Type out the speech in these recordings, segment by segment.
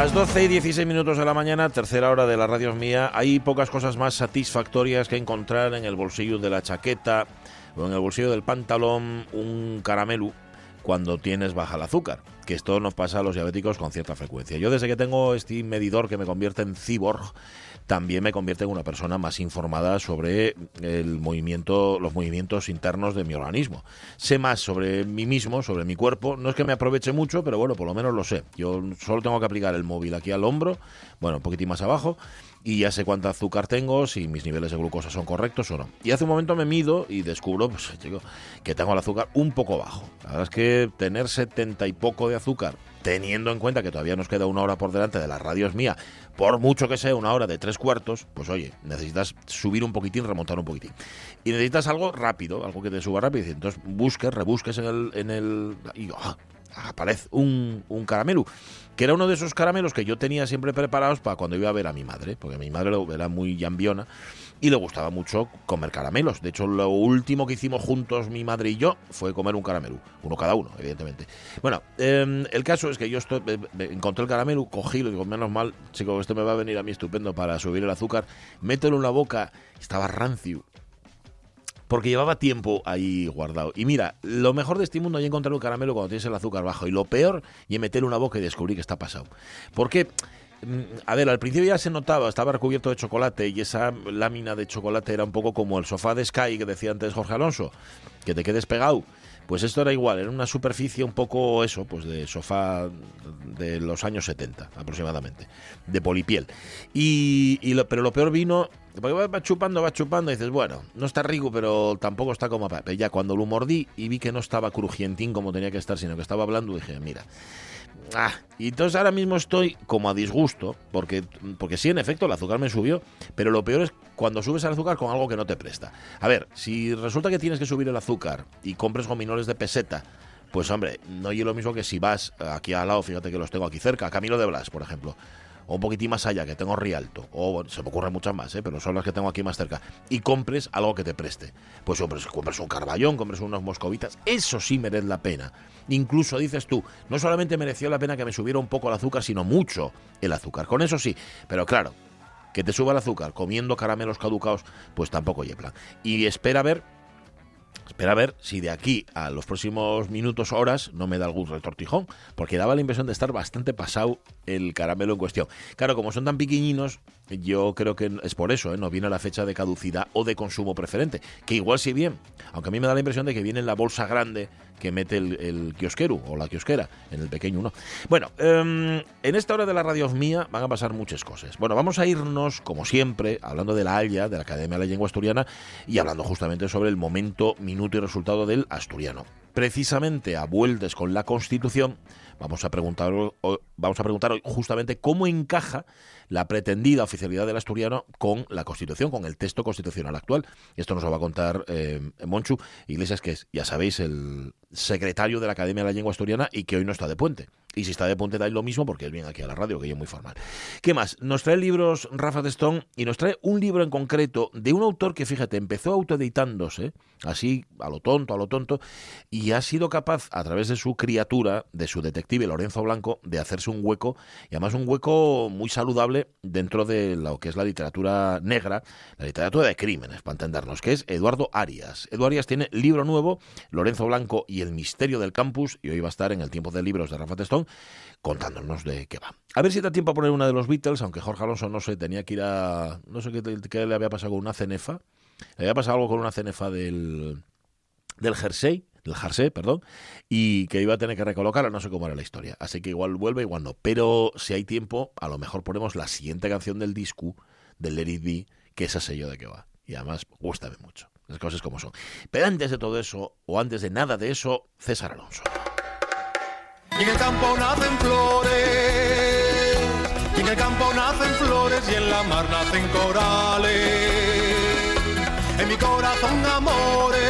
Las 12 y 16 minutos de la mañana, tercera hora de la radio mía, hay pocas cosas más satisfactorias que encontrar en el bolsillo de la chaqueta o en el bolsillo del pantalón un caramelo cuando tienes baja el azúcar, que esto nos pasa a los diabéticos con cierta frecuencia. Yo desde que tengo este medidor que me convierte en cyborg, también me convierte en una persona más informada sobre el movimiento, los movimientos internos de mi organismo. Sé más sobre mí mismo, sobre mi cuerpo. No es que me aproveche mucho, pero bueno, por lo menos lo sé. Yo solo tengo que aplicar el móvil aquí al hombro, bueno, un poquitín más abajo, y ya sé cuánto azúcar tengo, si mis niveles de glucosa son correctos o no. Y hace un momento me mido y descubro pues, que tengo el azúcar un poco bajo. La verdad es que tener 70 y poco de azúcar, teniendo en cuenta que todavía nos queda una hora por delante de las radios mía, por mucho que sea una hora de tres cuartos, pues oye, necesitas subir un poquitín, remontar un poquitín. Y necesitas algo rápido, algo que te suba rápido. Entonces busques, rebusques en el... En el y ¡ah! aparece un, un caramelo que era uno de esos caramelos que yo tenía siempre preparados para cuando iba a ver a mi madre, porque mi madre era muy llambiona y le gustaba mucho comer caramelos. De hecho, lo último que hicimos juntos mi madre y yo fue comer un caramelo, uno cada uno, evidentemente. Bueno, eh, el caso es que yo estoy, eh, encontré el caramelo, cogí, lo digo, menos mal, chico, este me va a venir a mí estupendo para subir el azúcar, mételo en la boca, estaba rancio, porque llevaba tiempo ahí guardado. Y mira, lo mejor de este mundo es encontrar un caramelo cuando tienes el azúcar bajo. Y lo peor es meterle una boca y descubrir que está pasado. Porque, a ver, al principio ya se notaba, estaba recubierto de chocolate y esa lámina de chocolate era un poco como el sofá de Sky que decía antes Jorge Alonso, que te quedes pegado. Pues esto era igual, era una superficie un poco eso, pues de sofá de los años 70 aproximadamente, de polipiel. Y, lo, pero lo peor vino, porque va chupando, va chupando y dices, bueno, no está rico, pero tampoco está como... Ya cuando lo mordí y vi que no estaba crujientín como tenía que estar, sino que estaba hablando, dije, mira, Ah, y entonces ahora mismo estoy como a disgusto, porque, porque sí, en efecto, el azúcar me subió, pero lo peor es cuando subes el azúcar con algo que no te presta. A ver, si resulta que tienes que subir el azúcar y compres gominoles de peseta, pues hombre, no es lo mismo que si vas aquí al lado, fíjate que los tengo aquí cerca, Camilo de Blas, por ejemplo o un poquitín más allá, que tengo Rialto, o se me ocurren muchas más, ¿eh? pero son las que tengo aquí más cerca, y compres algo que te preste. Pues compres un carballón, compres unos moscovitas, eso sí merece la pena. Incluso dices tú, no solamente mereció la pena que me subiera un poco el azúcar, sino mucho el azúcar. Con eso sí, pero claro, que te suba el azúcar comiendo caramelos caducados, pues tampoco plan. Y espera a ver Espera a ver si de aquí a los próximos minutos, horas, no me da algún retortijón, porque daba la impresión de estar bastante pasado el caramelo en cuestión. Claro, como son tan pequeñinos, yo creo que es por eso, ¿eh? no viene la fecha de caducidad o de consumo preferente, que igual sí bien, aunque a mí me da la impresión de que viene en la bolsa grande que mete el, kiosquero o la kiosquera, en el pequeño no. Bueno, em, en esta hora de la radio mía van a pasar muchas cosas. Bueno, vamos a irnos, como siempre, hablando de la ALIA, de la Academia de la Lengua Asturiana, y hablando justamente sobre el momento, minuto y resultado del asturiano. Precisamente a vueltas con la Constitución, vamos a preguntar, vamos a preguntar justamente cómo encaja la pretendida oficialidad del asturiano con la Constitución, con el texto constitucional actual. Esto nos lo va a contar eh, Monchu Iglesias, que es, ya sabéis, el secretario de la Academia de la Lengua Asturiana y que hoy no está de puente. Y si está de puente, da lo mismo porque él viene aquí a la radio, que es muy formal. ¿Qué más? Nos trae libros Rafa de Stone y nos trae un libro en concreto de un autor que, fíjate, empezó autoeditándose, así, a lo tonto, a lo tonto, y ha sido capaz, a través de su criatura, de su detective Lorenzo Blanco, de hacerse un hueco, y además un hueco muy saludable dentro de lo que es la literatura negra, la literatura de crímenes, para entendernos, que es Eduardo Arias. Eduardo Arias tiene libro nuevo, Lorenzo Blanco y el misterio del campus, y hoy va a estar en el tiempo de libros de Rafa Testón, contándonos de qué va. A ver si da tiempo a poner una de los Beatles, aunque Jorge Alonso no sé, tenía que ir a... No sé qué, le había pasado con una cenefa. Le había pasado algo con una cenefa del, del jersey, del jersey, perdón, y que iba a tener que recolocarla, no sé cómo era la historia. Así que igual vuelve, igual no. Pero si hay tiempo, a lo mejor ponemos la siguiente canción del disco, del Let It que esa sé yo de qué va. Y además, gustame mucho. Las cosas como son. Pero antes de todo eso, o antes de nada de eso, César Alonso. Y en el campo nacen flores, y en el campo nacen flores, y en la mar nacen corales. En mi corazón amores,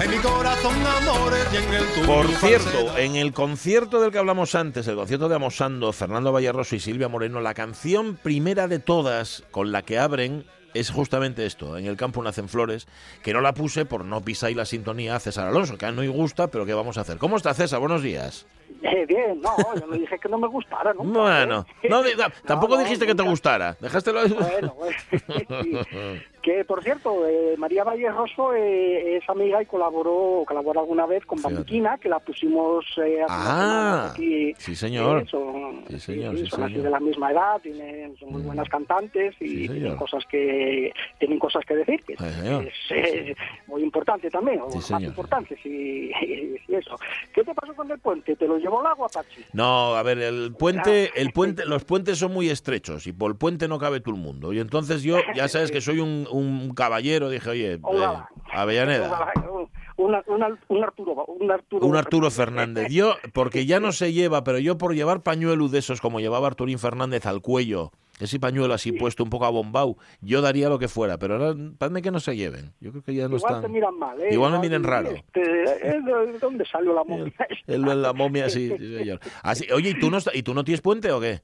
en mi corazón amores, y en el tuyo Por cierto, en el concierto del que hablamos antes, el concierto de Amosando, Fernando Vallarroso y Silvia Moreno, la canción primera de todas con la que abren es justamente esto, en el campo nacen flores, que no la puse por no pisar la sintonía a César Alonso, que a no le gusta, pero ¿qué vamos a hacer? ¿Cómo está César? Buenos días. Eh, bien, no, yo no dije que no me gustara, ¿no? Bueno, no, di- da- tampoco no, dijiste que te nunca. gustara, dejástelo Bueno, bueno. Que por cierto, eh, María Valle Rosso eh, es amiga y colaboró, colaboró alguna vez con. Bambiquina, que la pusimos eh, Ah, aquí. sí, señor. Son, Sí, señor, sí, son así de la misma edad, tienen, son muy Mm. buenas cantantes y Sí, tienen cosas que tienen cosas que decir, que es eh, muy importante también, o más importante, si, si eso. ¿Qué te pasó con el puente? ¿Te lo llevó el agua, Pachi? No, a ver, el puente, el puente, los puentes son muy estrechos y por el puente no cabe todo el mundo. Y entonces yo, ya sabes que soy un, un caballero, dije, oye, eh. Avellaneda. Un, Arturo, un Arturo, Un Arturo Fernández. Yo, porque ya no se lleva, pero yo por llevar pañuelo de esos como llevaba Arturín Fernández al cuello, ese pañuelo así puesto un poco abombado, yo daría lo que fuera, pero ahora, padme que no se lleven. Yo creo que ya no Igual están. te miran mal, ¿eh? Igual me miren raro. Este, ¿eh? ¿De dónde salió la momia? esta? El, el- la momia, sí, sí, señor. Así, oye, ¿y tú, no, ¿y tú no tienes puente o qué?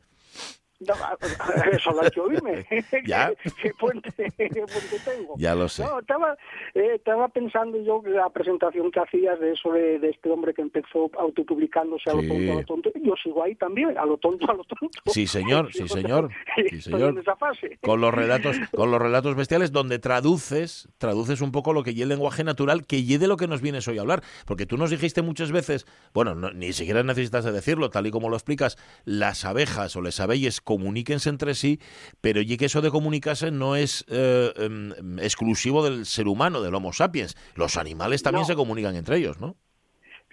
No, Eso lo hay que oírme. Ya. ¿Qué, puente, tengo? Ya lo sé. No, estaba, eh, estaba pensando yo que la presentación que hacías de eso de, de este hombre que empezó autopublicándose a lo Sí. tonto, a lo tonto. Yo sigo ahí también, a lo tonto, a lo tonto. Sí, señor, sí, señor. Sí, señor. en esa fase. con los relatos con los relatos bestiales donde traduces traduces un poco lo que y el lenguaje natural que y de lo que nos vienes hoy a hablar porque tú nos dijiste muchas veces bueno no- ni siquiera necesitas de decirlo tal y como lo explicas las abejas o les abelles comuníquense entre sí pero y que eso de comunicarse no es eh, em, exclusivo del ser humano del Homo sapiens los animales también No. se comunican entre ellos no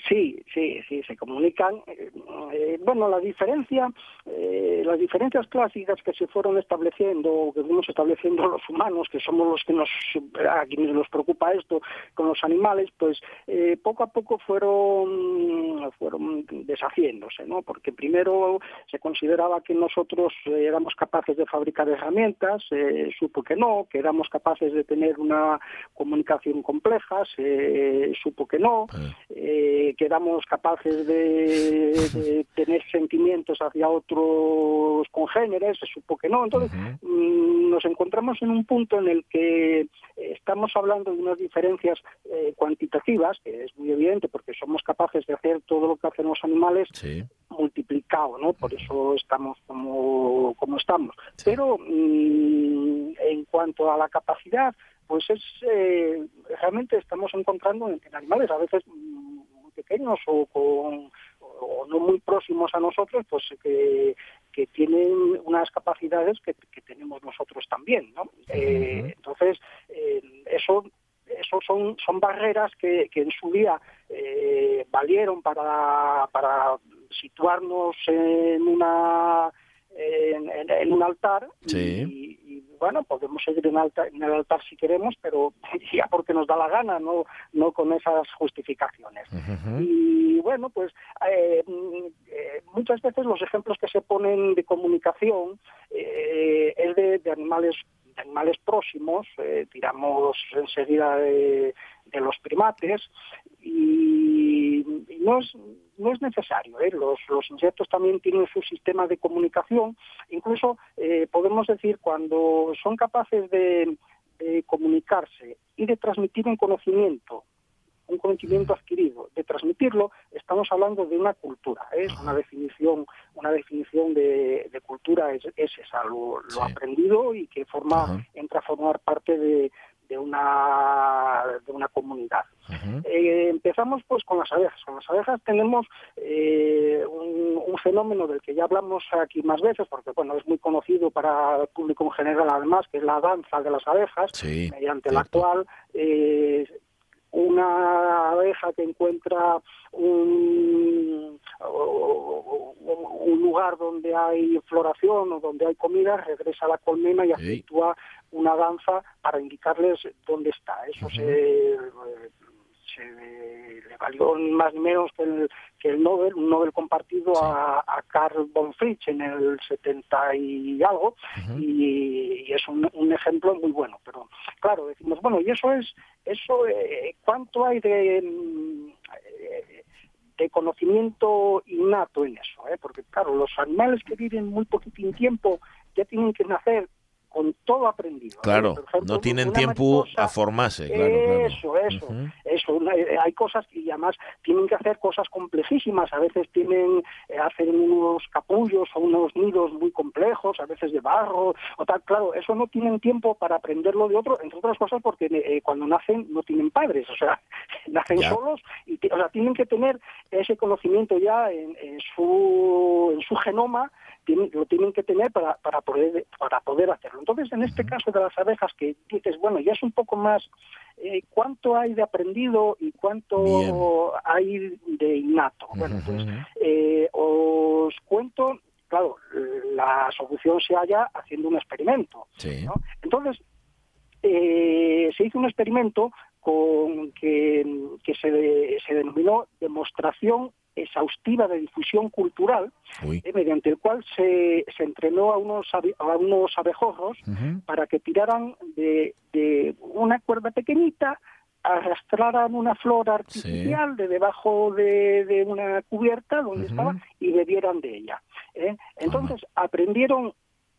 Sí, sí, sí, se comunican. Eh, eh, bueno, la diferencia, eh, las diferencias clásicas que se fueron estableciendo, que fuimos estableciendo los humanos, que somos los que nos, a quienes nos preocupa esto, con los animales, pues eh, poco a poco fueron, fueron deshaciéndose, ¿no? Porque primero se consideraba que nosotros eh, éramos capaces de fabricar herramientas, eh, supo que no, que éramos capaces de tener una comunicación compleja, se supo que no, Eh, eh, que éramos capaces de, de tener sentimientos hacia otros congéneres, se supo que no. Entonces, mm, nos encontramos en un punto en el que estamos hablando de unas diferencias eh, cuantitativas, que es muy evidente porque somos capaces de hacer todo lo que hacen los animales sí multiplicado, ¿no? Por eso estamos como, como estamos. Sí. Pero mm, en cuanto a la capacidad, pues es eh, realmente estamos encontrando en, en animales a veces mm, muy pequeños o con o no muy próximos a nosotros, pues que, que tienen unas capacidades que, que tenemos nosotros también, ¿no? Eh, entonces, eh, eso eso son, son barreras que, que en su día eh, valieron para, para situarnos en una en, en- en un altar Sí. y, y, bueno podemos seguir en, alta- en el altar si queremos pero ya porque nos da la gana no no con esas justificaciones y bueno, pues eh, mm, eh, muchas veces los ejemplos que se ponen de comunicación eh, es de, de animales de animales próximos, eh, tiramos enseguida de, los primates y, no es no es necesario. ¿eh? Los, los insectos también tienen su sistema de comunicación. Incluso eh, podemos decir cuando son capaces de comunicarse y de transmitir un conocimiento un conocimiento adquirido, de transmitirlo, estamos hablando de una cultura. ¿eh? Es una definición, una definición de, de cultura es, es esa, lo, lo Sí. aprendido y que forma, Ajá. entra a formar parte de, de una, de una comunidad. Eh, empezamos pues con las abejas. Con las abejas tenemos eh, un, fenómeno del que ya hablamos aquí más veces, porque bueno es muy conocido para el público en general además, que es la danza de las abejas, mediante la cual eh, una abeja que encuentra un, un, lugar donde hay floración o donde hay comida, regresa a la colmena y actúa una danza para indicarles dónde está. Eso se se le valió más menos que el, que el Nobel, un Nobel compartido a, Carl von Fritsch en el 70 y algo, y, es un, ejemplo muy bueno. Pero claro, decimos, bueno, y eso es, eso eh, ¿cuánto hay de, mm, eh, de conocimiento innato en eso? Eh? Porque claro, los animales que viven muy poquitín tiempo ya tienen que nacer con todo aprendido. Claro, no tienen tiempo a formarse. Claro, eso, eso, eso. Eh, hay cosas que además tienen que hacer cosas complejísimas. A veces tienen, eh, hacen unos capullos o unos nidos muy complejos, a veces de barro o tal. Claro, eso no tienen tiempo para aprenderlo de otro, entre otras cosas porque eh, cuando nacen no tienen padres, o sea, nacen solos y o sea, tienen que tener ese conocimiento ya en, en, su, en su genoma lo tienen que tener para, para, poder, para poder hacerlo. Entonces, en este caso de las abejas, que dices, bueno, ya es un poco más eh, cuánto hay de aprendido y cuánto hay de innato. Bueno, pues eh, os cuento, claro, la solución se halla haciendo un experimento. Entonces, eh, se hizo un experimento con que, que se, se denominó demostración exhaustiva de difusión cultural, eh, mediante el cual se, se entrenó a unos, a unos abejorros para que tiraran de, de una cuerda pequeñita, arrastraran una flor artificial de debajo de, de, una cubierta donde estaba y bebieran de ella. ¿eh? Entonces aprendieron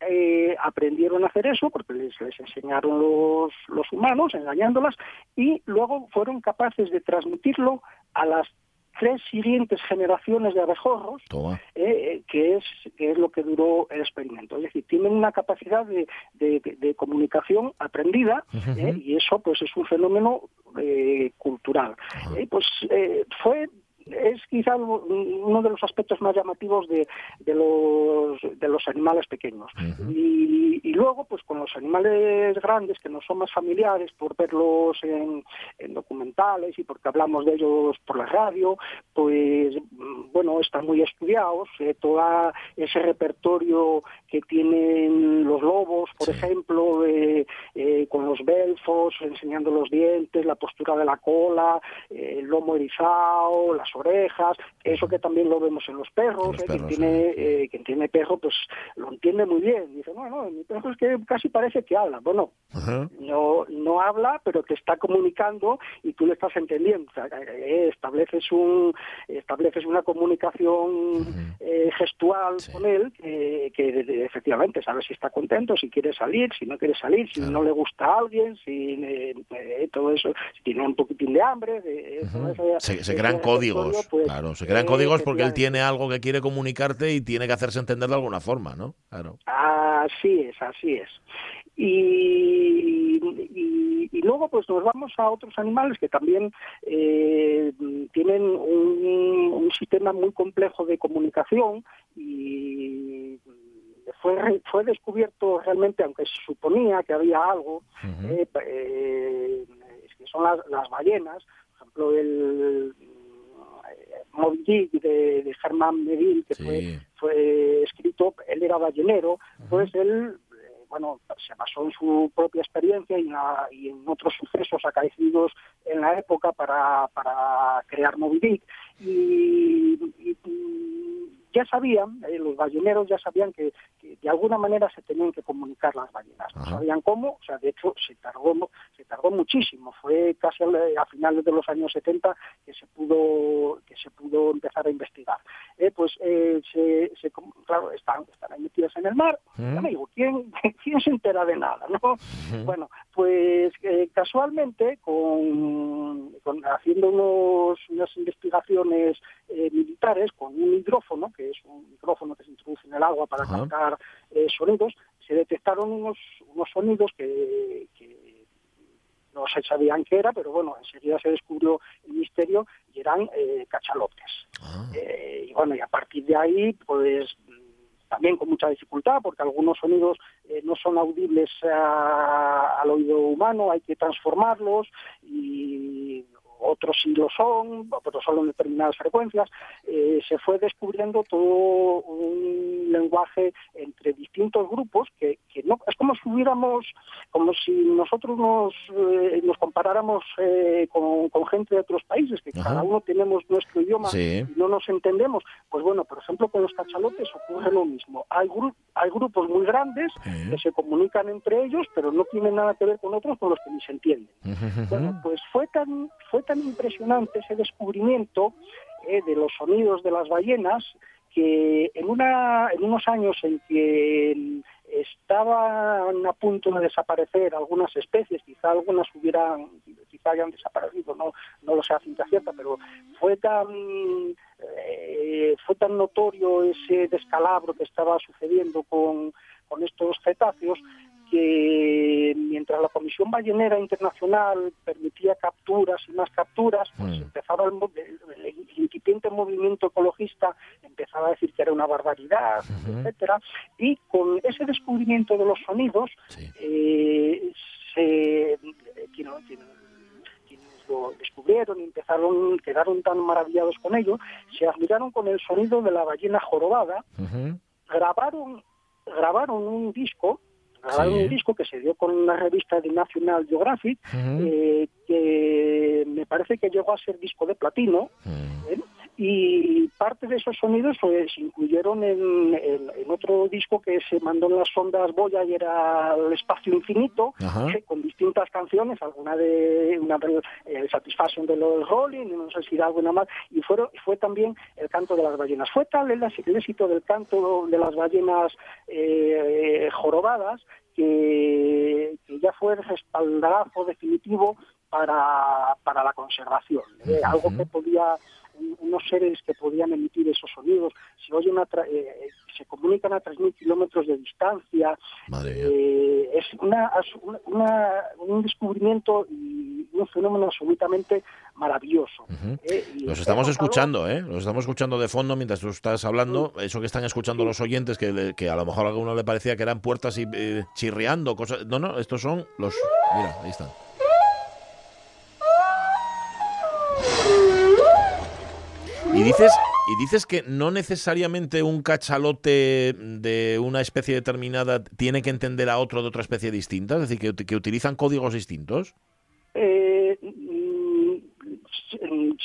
eh, aprendieron a hacer eso porque les, les enseñaron los, los, humanos engañándolas y luego fueron capaces de transmitirlo a las tres siguientes generaciones de abejorros, eh, eh, que, es, que es lo que duró el experimento. Es decir, tienen una capacidad de, de, comunicación aprendida eh, y eso pues es un fenómeno cultural. pues fue es quizá uno de los aspectos más llamativos de, de, los, de los animales pequeños. y, y, luego, pues con los animales grandes, que nos son más familiares por verlos en, en, documentales y porque hablamos de ellos por la radio, pues bueno, están muy estudiados. Eh, todo ese repertorio que tienen los lobos, por ejemplo, eh, con los belfos, enseñando los dientes, la postura de la cola, el lomo erizado, las orejas, eso que también lo vemos en los perros, eh, quien, tiene, eh, quien tiene perro pues lo entiende muy bien, dice, no, no, mi perro es que casi parece que habla, bueno, no, no habla, pero te está comunicando y tú le estás entendiendo, eh, estableces, un, estableces una comunicación gestual con él que, efectivamente sabes si está contento, si quiere salir, si no quiere salir, si no le gusta a alguien, si todo eso, si tiene un poquitín de hambre, se crean códigos pues, claro, se crean códigos porque él tiene algo que quiere comunicarte y tiene que hacerse entender de alguna forma, ¿no? Claro. Así es, así es. Y, y, luego pues nos vamos a otros animales que también eh, tienen un, sistema muy complejo de comunicación y fue, fue descubierto realmente, aunque se suponía que había algo, eh, eh, que son las, las ballenas, por ejemplo, el, Moby Dick de, de Germán Medil, que fue, fue escrito, él era ballenero, pues él eh, bueno, se basó en su propia experiencia y, y, en otros sucesos acaecidos en la época para, para crear Moby Dick. y, ya sabían, eh, los balleneros ya sabían que, de alguna manera se tenían que comunicar las ballenas. No sabían cómo, o sea, de hecho se tardó, se tardó muchísimo. Fue casi a, finales de los años 70 que se pudo, que se pudo empezar a investigar. Eh, pues eh, se, se, claro, están, están metidas en el mar. Ya me digo, ¿quién, ¿quién se entera de nada? ¿no? Bueno, pues casualmente, con, haciendo unos, unas investigaciones militares con un hidrófono, que es un micrófono que se introduce en el agua para captar eh, sonidos, se detectaron unos, unos sonidos que, no se sabían qué era, pero bueno, enseguida se descubrió el misterio y eran eh, cachalotes. Ah. Eh, y bueno, y a partir de ahí, pues también con mucha dificultad, porque algunos sonidos eh, no son audibles a- al oído humano, hay que transformarlos y otros sí lo son, pero solo en determinadas frecuencias, eh, se fue descubriendo todo un lenguaje entre distintos grupos que, que no es como si hubiéramos, como si nosotros nos, eh, nos comparáramos eh, con, con gente de otros países, que Ajá. cada uno tenemos nuestro idioma Sí. y no nos entendemos. Pues bueno, por ejemplo, con los cachalotes ocurre lo mismo. Hay, gru- hay grupos muy grandes Sí. que se comunican entre ellos, pero no tienen nada que ver con otros con los que ni se entienden. Bueno, pues fue tan, fue tan impresionante ese descubrimiento eh, de los sonidos de las ballenas que en, una, en unos años en que estaban a punto de desaparecer algunas especies, quizá algunas hubieran, quizá hayan desaparecido, no, no lo sé a ciencia cierta, pero fue tan eh, fue tan notorio ese descalabro que estaba sucediendo con, con estos cetáceos que mientras la Comisión Ballenera Internacional permitía capturas y más capturas, pues Mm. empezaba el, el- el incipiente movimiento ecologista empezaba a decir que era una barbaridad, Ujú. etcétera, y con ese descubrimiento de los sonidos Sí. eh, se quien- quien- quienes lo descubrieron y empezaron, quedaron tan maravillados con ello, se admiraron con el sonido de la ballena jorobada, grabaron, grabaron un disco, grabaron Sí. un disco que se dio con una revista de National Geographic, eh, que me parece que llegó a ser disco de platino. Y parte de esos sonidos pues, se incluyeron en, en- en otro disco que se mandó en las sondas Voyager al espacio infinito, que con distintas canciones, alguna de una de eh, Satisfaction de los Rolling, no sé si era alguna más, y fueron, fue también el canto de las ballenas. Fue tal el, el éxito del canto de las ballenas eh, jorobadas que, que ya fue el respaldarazo definitivo para, para la conservación. ¿eh? Algo que podía unos seres que podían emitir esos sonidos se oyen a tra- eh, se comunican a 3.000 kilómetros de distancia Madre mía. eh, es una, una- un descubrimiento y un fenómeno absolutamente maravilloso. ¿eh? Los estamos escuchando, ¿eh? Los estamos escuchando de fondo mientras tú estás hablando. Eso que están escuchando los oyentes, que, que a lo mejor a alguno le parecía que eran puertas y, eh, chirriando, cosas. No, no, estos son los. Mira, ahí están. Y dices, y dices que no necesariamente un cachalote de una especie determinada tiene que entender a otro de otra especie distinta, es decir, que, que utilizan códigos distintos.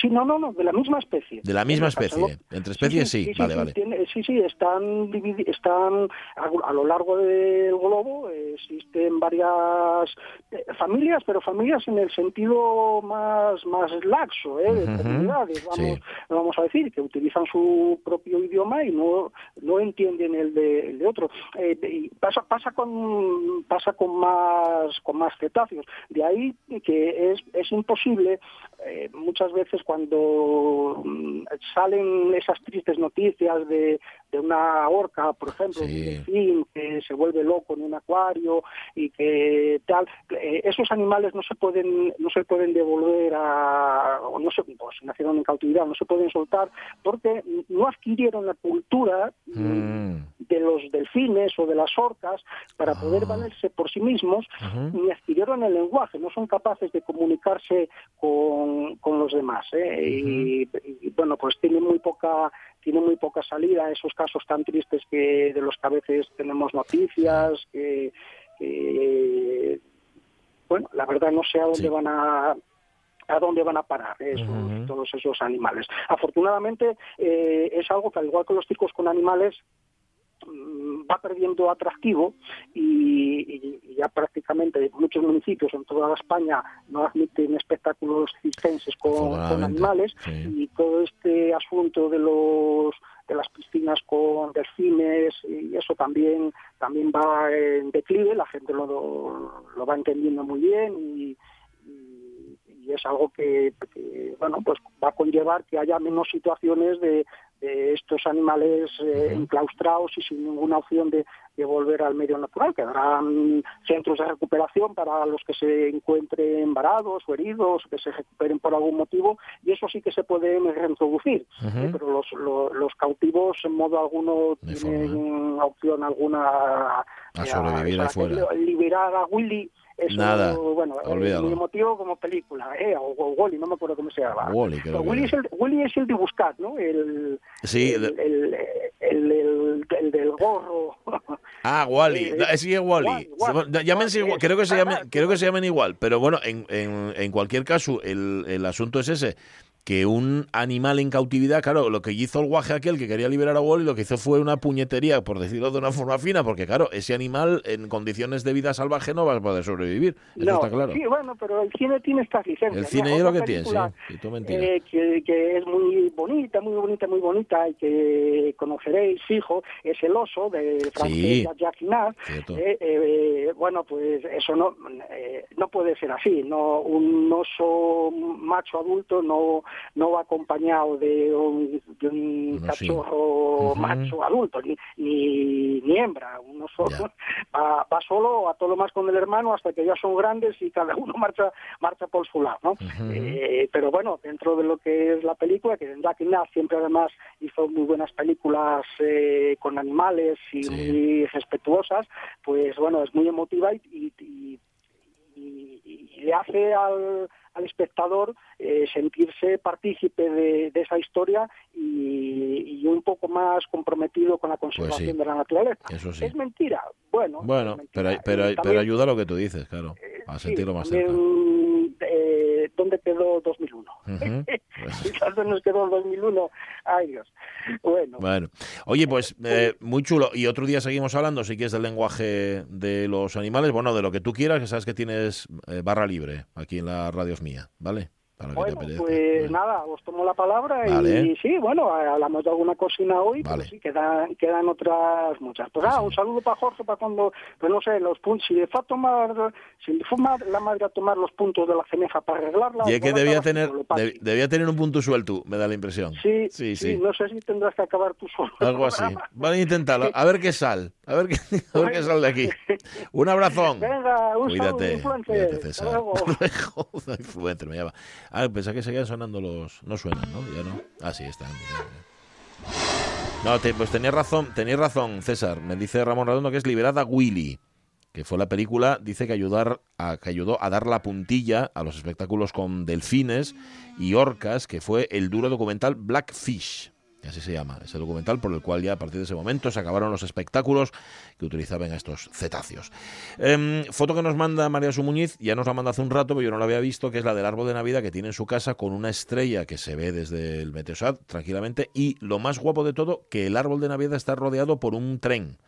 Sí, no, no, no, de la misma especie. De la misma especie. Entre especies sí, vale, vale. tiene- sí, sí, están, están a, a lo largo del globo, eh, existen varias eh, familias, pero familias en el sentido más, más laxo, eh, de comunidades, vamos, vamos a decir, que utilizan su propio idioma y no, no entienden el de, el de otro. Eh, y pasa, pasa con pasa con más con más cetáceos. De ahí que es, es imposible eh, muchas veces cuando mm, salen esas tristes noticias de, de una orca, por ejemplo, Sí. delfín que se vuelve loco en un acuario y que tal, eh, esos animales no se pueden no se pueden devolver a o no se pues, nacieron en cautividad, no se pueden soltar porque no adquirieron la cultura Mm. de los delfines o de las orcas para poder Ah. valerse por sí mismos ni adquirieron el lenguaje, no son capaces de comunicarse con, con los demás. ¿eh? y, y, bueno, pues tiene muy poca tiene muy poca salida esos casos tan tristes que de los que a veces tenemos noticias, que, que, bueno, la verdad no sé a dónde Sí. van a a dónde van a parar esos, todos esos animales. Afortunadamente eh, es algo que al igual que los circos con animales va perdiendo atractivo y, ya prácticamente muchos municipios en toda España no admiten espectáculos circenses con, animales sí. y todo este asunto de los de las piscinas con delfines y eso también también va en declive la gente lo, lo, va entendiendo muy bien y es algo que, que, bueno pues va a conllevar que haya menos situaciones de, de estos animales eh, enclaustrados y sin ninguna opción de, que volver al medio natural, que habrán centros de recuperación para los que se encuentren varados o heridos, que se recuperen por algún motivo, y eso sí que se pueden reintroducir. ¿eh? Pero los, los, los cautivos, en modo alguno, tienen opción alguna A eh, sobrevivir fuera. Liberar a Willy. Eso, Nada, bueno, eh, olvídalo. muy emotivo como película, eh, o, o Wally, no me acuerdo cómo se llama. Wall-E, creo que Willy, es el, es el de buscar, ¿no? El, Sí, el, el, el, el- el del gorro. Ah, Wally. Eh, No, sí es Wally. Wally, Wally, Se- llámense Wally, igual, creo que se llamen, creo que se llamen igual, pero bueno, en, en, en cualquier caso, el, el asunto es ese que un animal en cautividad, claro, lo que hizo el guaje aquel que quería liberar a Wally, lo que hizo fue una puñetería, por decirlo de una forma fina, porque claro, ese animal en condiciones de vida salvaje no va a poder sobrevivir. Eso no, está claro. sí, bueno, pero el cine tiene estas licencias. El cine es lo que tiene, sí. Y tú eh, que, que es muy bonita, muy bonita, muy bonita y que conoceréis, fijo, es El oso de francés Sí. Eh, eh, bueno, pues eso no eh, no puede ser así. No un oso macho adulto no no va acompañado de un, de un Bueno, sí. cachorro macho adulto ni, ni ni hembra. Un oso Ya. va, va solo a todo lo más con el hermano hasta que ya son grandes y cada uno marcha marcha por su lado, ¿no? Eh, pero bueno, dentro de lo que es la película, que Jack Nath siempre además hizo muy buenas películas eh, con animales y Sí. muy respetuosas, pues bueno, es muy emotiva y, y- y- y- y le hace al, al espectador eh, sentirse partícipe de, de esa historia y, y un poco más comprometido con la conservación Pues sí. de la naturaleza. Eso sí. ¿Es mentira? Bueno, Bueno, es mentira. pero, pero, Eh, pero ayuda a lo que tú dices, claro, a Sí, sentirlo más también, cerca. Eh, ¿Dónde quedó 2001? Ujú. ¿Y ¿Dónde nos quedó el 2001? Ay, Dios. Bueno, Bueno, oye, pues eh, muy chulo. Y otro día seguimos hablando, si quieres, del lenguaje de los animales. Bueno, de lo que tú quieras, que sabes que tienes eh, barra libre aquí en la radio es mía, ¿vale? Para que te bueno pues Vale. nada, os tomo la palabra Vale. y sí, bueno, hablamos de alguna cocina hoy, Vale. pero sí, quedan, quedan otras muchas. Pues nada, un saludo para Jorge, para cuando, pues no sé, los puntos, si le fue a tomar, si le fue la madre a tomar los puntos de la ceneja para arreglarla... Y es que debía tener, deb- debía tener un punto suelto, me da la impresión. Sí, sí, sí, sí. no sé si tendrás que acabar tú solo. Algo así. programa. Vale, inténtalo. A ver qué sal. A ver qué, a ver qué sal de aquí. Un abrazón. Venga, un Cuídate. saludo, influencer. Cuídate, Hasta César. luego. Joder, influencer, me llama. Ah, pensaba que seguían sonando los. No suenan, ¿no? Ya no. Ah, sí, están. mira. No, te- pues tenías razón, razón, César. Me dice Ramón Redondo que es Liberada Willy, que fue la película, dice que ayudar que ayudó a dar la puntilla a los espectáculos con delfines y orcas, que fue el duro documental Blackfish. Así se llama, ese documental por el cual ya a partir de ese momento se acabaron los espectáculos que utilizaban estos cetáceos. Em, foto que nos manda María Sumuñiz, ya nos la manda hace un rato, pero yo no la había visto, que es la del árbol de Navidad que tiene en su casa con una estrella que se ve desde el Meteosat tranquilamente y lo más guapo de todo, que el árbol de Navidad está rodeado por un tren.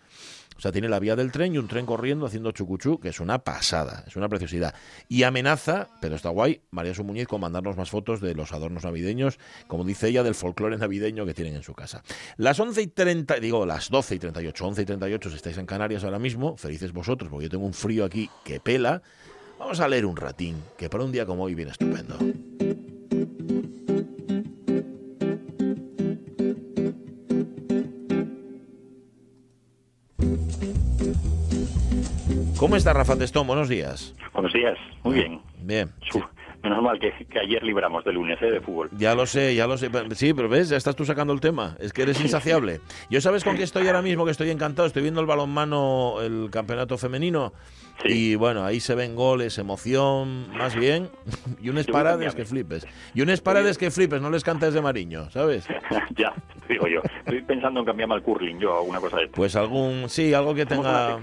O sea, tiene la vía del tren y un tren corriendo haciendo chucuchú, que es una pasada, es una preciosidad. Y amenaza, pero está guay, María Sumuñiz con mandarnos más fotos de los adornos navideños, como dice ella, del folclore navideño que tienen en su casa. Las 11 y 30, digo, las 12 y 38, 11 y 38 si estáis en Canarias ahora mismo, felices vosotros, porque yo tengo un frío aquí que pela. Vamos a leer un ratín, que para un día como hoy viene estupendo. ¿Cómo está Rafa Testón? Buenos días. Buenos días, muy bien. Bien. Uf, menos mal que, que ayer libramos de lunes ¿eh? de fútbol. Ya lo sé, ya lo sé. Sí, pero ves, ya estás tú sacando el tema. Es que eres insaciable. Yo sabes con qué estoy ahora mismo, que estoy encantado. Estoy viendo el balonmano, el campeonato femenino. Sí. Y bueno, ahí se ven goles, emoción, más bien. Y parades cambiame. que flipes. Y unes parades que flipes, no les cantes de Mariño, ¿sabes? ya, digo yo. Estoy pensando en cambiarme al curling, yo, alguna cosa de esto. Pues algún, sí, algo que tenga...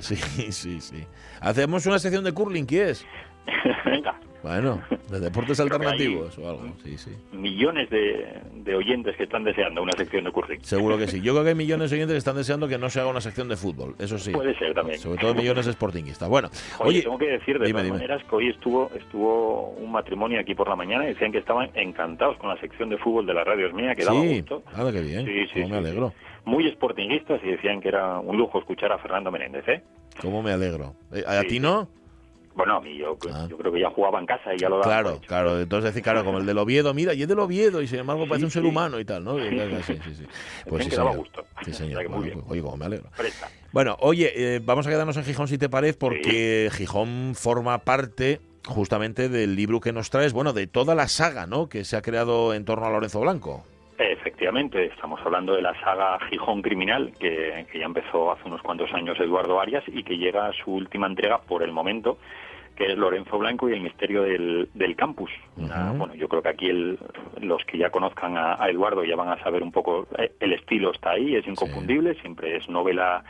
Sí, sí, sí. Hacemos una sección de curling, ¿quieres? Venga, Bueno, de deportes alternativos o algo, sí, sí. millones de, de oyentes que están deseando una sección de curling. Seguro que sí. Yo creo que hay millones de oyentes que están deseando que no se haga una sección de fútbol, eso sí. Puede ser también. Sobre todo millones de sportinguistas. Bueno, Oye, oye, tengo que decir de dime, todas dime. maneras que hoy estuvo estuvo un matrimonio aquí por la mañana y decían que estaban encantados con la sección de fútbol de la radio es mía, que daba sí, gusto. nada que bien. Sí, sí, cómo me sí, alegro. Muy sportinguistas y decían que era un lujo escuchar a Fernando Menéndez, ¿eh? Cómo me alegro. Eh, ¿A Sí, ti sí. no? Bueno, yo, Ah. yo creo que ya jugaba en casa y ya lo daba. Claro, hecho. claro. Entonces decir, claro, como el del Oviedo, mira, y es del Oviedo, y sin embargo parece Sí, un ser humano y tal, ¿no? Sí, sí, sí. Pues sí, señor. gusto. Sí, señor. Bueno, pues, oye, como me alegro. Presta. Bueno, oye, eh, vamos a quedarnos en Gijón si te parece, porque Gijón forma parte justamente del libro que nos traes, bueno, de toda la saga, ¿no? Que se ha creado en torno a Lorenzo Blanco. Efectivamente, estamos hablando de la saga Gijón Criminal, que, que ya empezó hace unos cuantos años Eduardo Arias y que llega a su última entrega por el momento, que es Lorenzo Blanco y el misterio del, del campus. Ujú. bueno, yo creo que aquí el- los que ya conozcan a, a Eduardo ya van a saber un poco, eh, el estilo está ahí, es inconfundible, siempre es novela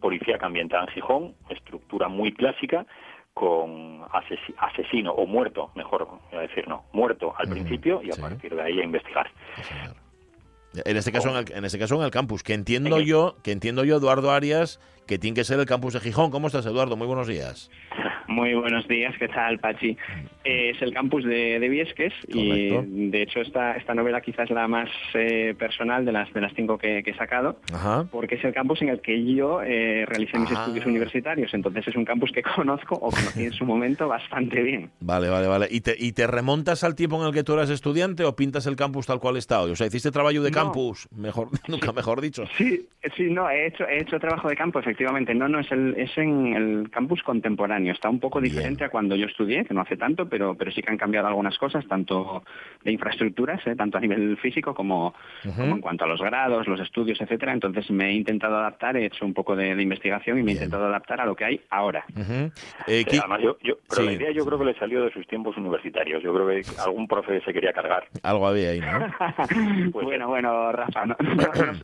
policíaca ambientada en Gijón, estructura muy clásica, con asesi- asesino o muerto, mejor voy a decir no, muerto al principio y a sí. partir de ahí a investigar. Sí. En este caso, en el, en este caso en el campus, que entiendo yo, que entiendo yo, Eduardo Arias, que tiene que ser el campus de Gijón. ¿Cómo estás, Eduardo? Muy buenos días. Muy buenos días, ¿qué tal, Pachi? Eh, es el campus de, de Viesques y de hecho esta, esta novela quizás es la más eh, personal de las, de las cinco que, que he sacado Ajá. porque es el campus en el que yo eh, realicé mis Ah. estudios universitarios, entonces es un campus que conozco o conocí en su momento bastante bien. Vale, vale, vale. ¿Y te, ¿Y te remontas al tiempo en el que tú eras estudiante o pintas el campus tal cual está hoy? O sea, ¿hiciste trabajo de No. campus? Mejor, nunca mejor dicho. Sí, sí, no, he hecho, he hecho trabajo de campo, efectivamente. No, no, es, el, es en el campus contemporáneo. Está un poco Bien. diferente a cuando yo estudié, que no hace tanto, pero, pero sí que han cambiado algunas cosas, tanto de infraestructuras, eh, tanto a nivel físico como, Ujú. como en cuanto a los grados, los estudios, etcétera. Entonces me he intentado adaptar, he hecho un poco de, de investigación y me he Bien. intentado adaptar a lo que hay ahora. Ujú. Eh, Sí, Ki- además yo, yo- pero Sí. la idea yo creo que le salió de sus tiempos universitarios. Yo creo que algún profe se quería cargar. Algo había ahí, ¿no? Pues bueno, bueno, Rafa, no, no-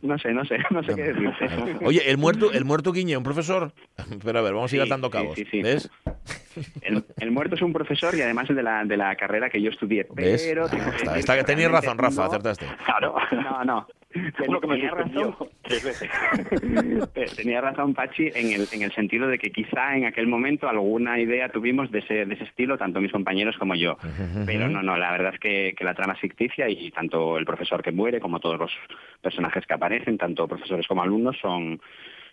no- sé, no sé, no sé qué decirte. Oye, el muerto, el muerto Guiñe, un profesor. Pero a ver, vamos a ir Sí, atando sí, cabos. sí, sí. ¿Ves? El, el muerto es un profesor y además es de la, de la carrera que yo estudié. ¿Ves? Pero Ah, tengo que está, decir está- que tenías razón, Rafa, no- acertaste. Claro. No, no. Que me razón. Tenía razón Pachi en el, en el sentido de que quizá en aquel momento alguna idea tuvimos de ese, de ese estilo, tanto mis compañeros como yo. Pero no, no, la verdad es que, que la trama es ficticia y tanto el profesor que muere como todos los personajes que aparecen, tanto profesores como alumnos, son,